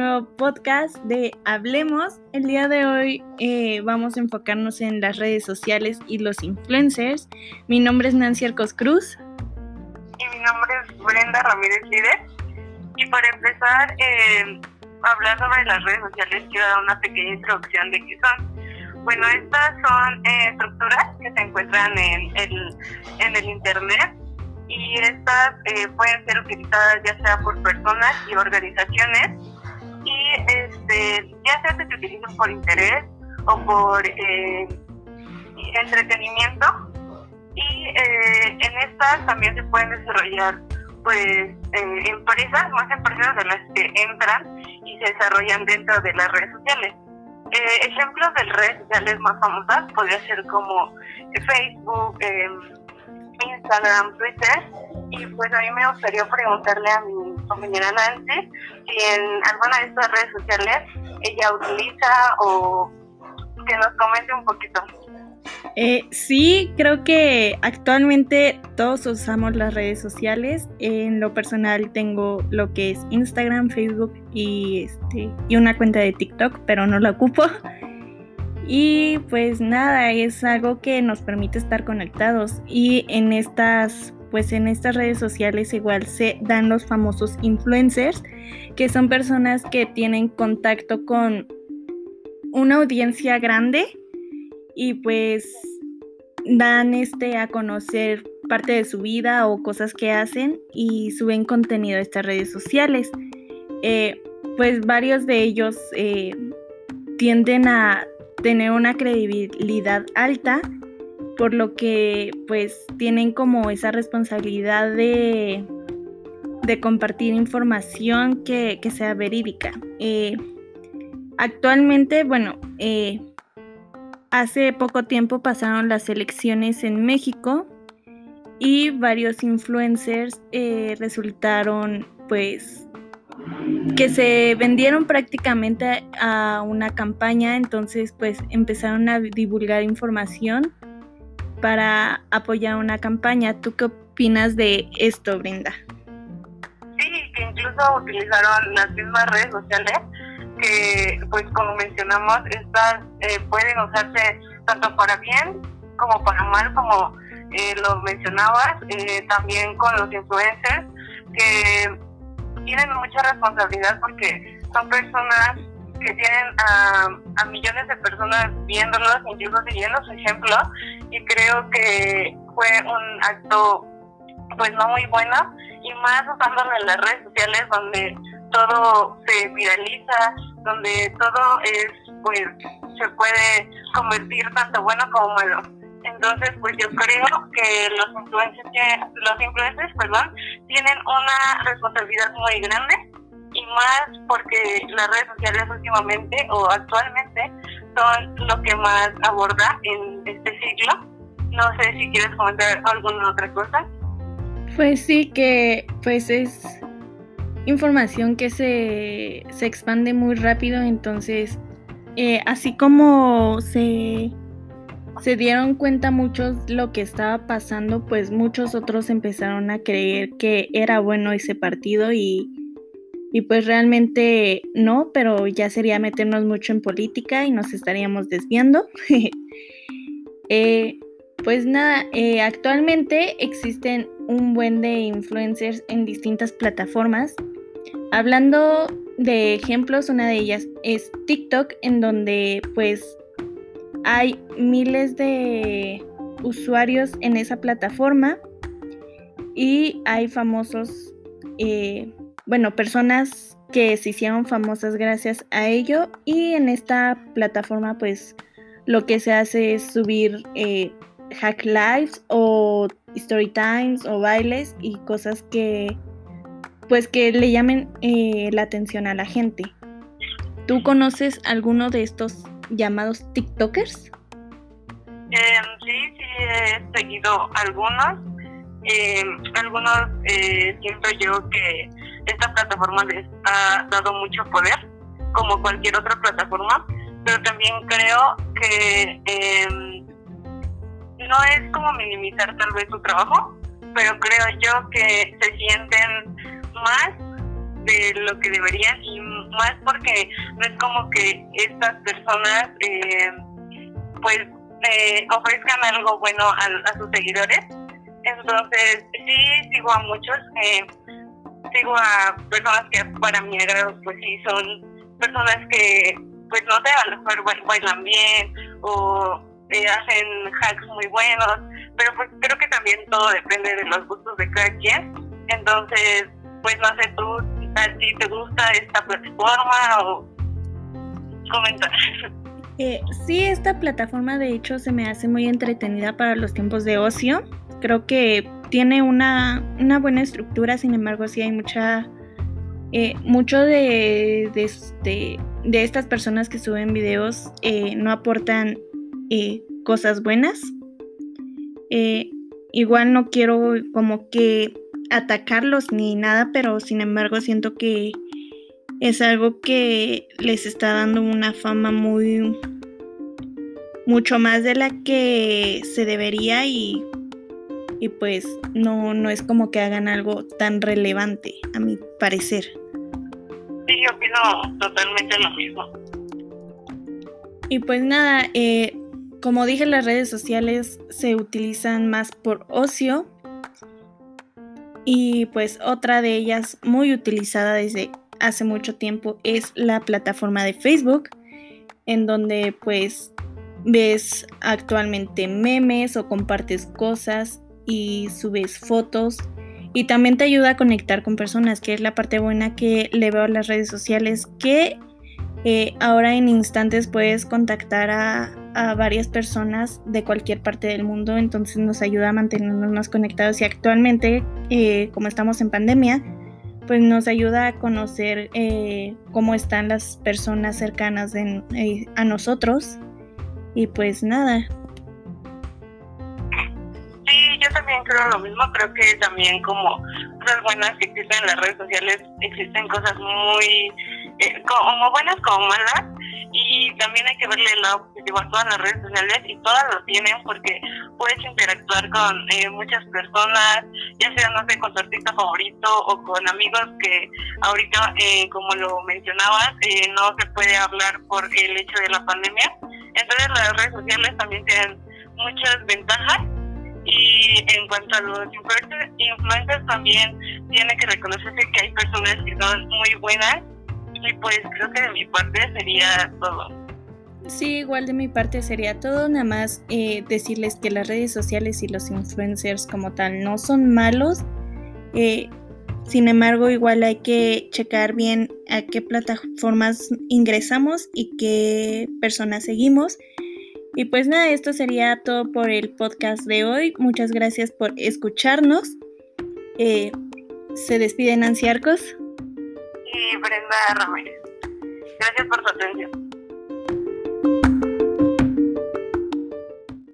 A nuevo podcast de Hablemos. El día de hoy eh, vamos a enfocarnos en las redes sociales y los influencers. Mi nombre es Nancy Arcos Cruz. Y mi nombre es Brenda Ramírez Líder. Y para empezar, eh, hablar sobre las redes sociales, quiero dar una pequeña introducción de qué son. Bueno, estas son eh, estructuras que se encuentran en el, en el Internet y estas eh, pueden ser utilizadas ya sea por personas y organizaciones y este, ya sea que se utilicen por interés o por eh, entretenimiento y eh, en estas también se pueden desarrollar pues empresas, más empresas de las que entran y se desarrollan dentro de las redes sociales. ejemplos de redes sociales más famosas podría ser como Facebook, Instagram, Twitter. Y pues a mí me gustaría preguntarle a mi compañera Nancy si en alguna de estas redes sociales ella utiliza o que nos comente un poquito. Eh, sí, creo que actualmente todos usamos las redes sociales. En lo personal tengo lo que es Instagram, Facebook y, este, y una cuenta de TikTok, pero no la ocupo. Y pues nada, es algo que nos permite estar conectados y en estas pues en estas redes sociales igual se dan los famosos influencers, que son personas que tienen contacto con una audiencia grande y pues dan este a conocer parte de su vida o cosas que hacen y suben contenido a estas redes sociales. Eh, pues varios de ellos eh, tienden a tener una credibilidad alta, por lo que pues tienen como esa responsabilidad de, de compartir información que, sea verídica. Eh, actualmente, bueno, eh, hace poco tiempo pasaron las elecciones en México y varios influencers eh, resultaron pues que se vendieron prácticamente a una campaña, entonces pues empezaron a divulgar información para apoyar una campaña. ¿Tú qué opinas de esto, Brenda? Sí, que incluso utilizaron las mismas redes sociales que pues como mencionamos, estas eh, pueden usarse tanto para bien como para mal, como eh, lo mencionabas, eh, también con los influencers que tienen mucha responsabilidad porque son personas que tienen a, millones de personas viéndolos, incluso siguiendo su ejemplo, y creo que fue un acto pues no muy bueno, y más usándolo en las redes sociales donde todo se viraliza, donde todo es pues se puede convertir tanto bueno como malo. Entonces, pues yo creo que los influencers, los influencers, perdón, tienen una responsabilidad muy grande y más porque las redes sociales últimamente o actualmente son lo que más aborda en este siglo. No sé si quieres comentar alguna otra cosa. Pues sí, que pues es información que se, se expande muy rápido, entonces eh, así como se se dieron cuenta muchos lo que estaba pasando, pues muchos otros empezaron a creer que era bueno ese partido y, y pues realmente no, pero ya sería meternos mucho en política y nos estaríamos desviando. Eh, pues nada, eh, actualmente existen un buen de influencers en distintas plataformas. Hablando de ejemplos, una de ellas es TikTok, en donde pues hay miles de usuarios en esa plataforma y hay famosos, eh, bueno, personas que se hicieron famosas gracias a ello y en esta plataforma pues lo que se hace es subir eh, hack lives o story times o bailes y cosas que pues que le llamen eh, la atención a la gente. ¿Tú conoces alguno de estos llamados TikTokers? Eh, sí, sí, he seguido algunos. Eh, algunos eh, siento yo que esta plataforma les ha dado mucho poder, como cualquier otra plataforma, pero también creo que em, no es como minimizar tal vez su trabajo, pero creo yo que se sienten más de lo que deberían y más porque no es como que estas personas eh, pues eh, ofrezcan algo bueno a, sus seguidores. Entonces sí sigo a muchos, eh, sigo a personas que para mi agrado pues sí son personas que pues no sé, a lo mejor bailan bien o hacen hacks muy buenos, pero pues creo que también todo depende de los gustos de cada quien. Entonces, pues no sé tú, si te gusta esta plataforma o comentar. Eh, sí, esta plataforma de hecho se me hace muy entretenida para los tiempos de ocio. Creo que tiene una, una buena estructura, sin embargo sí hay mucha... Eh, mucho de, de, este, de, estas personas que suben videos eh, no aportan eh, cosas buenas. igual no quiero como que atacarlos ni nada, pero sin embargo siento que es algo que les está dando una fama muy mucho más de la que se debería y, y pues no, no es como que hagan algo tan relevante a mi parecer. Sí, yo opino totalmente lo mismo. Y pues nada, eh, como dije, las redes sociales se utilizan más por ocio y pues otra de ellas muy utilizada desde hace mucho tiempo es la plataforma de Facebook, en donde pues ves actualmente memes o compartes cosas y subes fotos. Y también te ayuda a conectar con personas, que es la parte buena que le veo a las redes sociales, que eh, ahora en instantes puedes contactar a, varias personas de cualquier parte del mundo, entonces nos ayuda a mantenernos más conectados. Y actualmente, eh, como estamos en pandemia, pues nos ayuda a conocer eh, cómo están las personas cercanas a nosotros. Y pues nada. Lo mismo, creo que también como cosas buenas que existen en las redes sociales, existen cosas muy eh, como buenas como malas y también hay que verle el lado positivo a todas las redes sociales y todas lo tienen porque puedes interactuar con eh, muchas personas, ya sea, no sé, con tu artista favorito o con amigos que ahorita, eh, como lo mencionabas, no se puede hablar por el hecho de la pandemia. Entonces las redes sociales también tienen muchas ventajas y en cuanto a los influencers, también tiene que reconocerse que hay personas que son muy buenas y pues creo que de mi parte sería todo. Sí, igual de mi parte sería todo, nada más eh, decirles que las redes sociales y los influencers como tal no son malos, eh, sin embargo igual hay que checar bien a qué plataformas ingresamos y qué personas seguimos. Y pues nada, esto sería todo por el podcast de hoy. Muchas gracias por escucharnos. Eh, se despide Nancy y Brenda Ramírez. Gracias por su atención.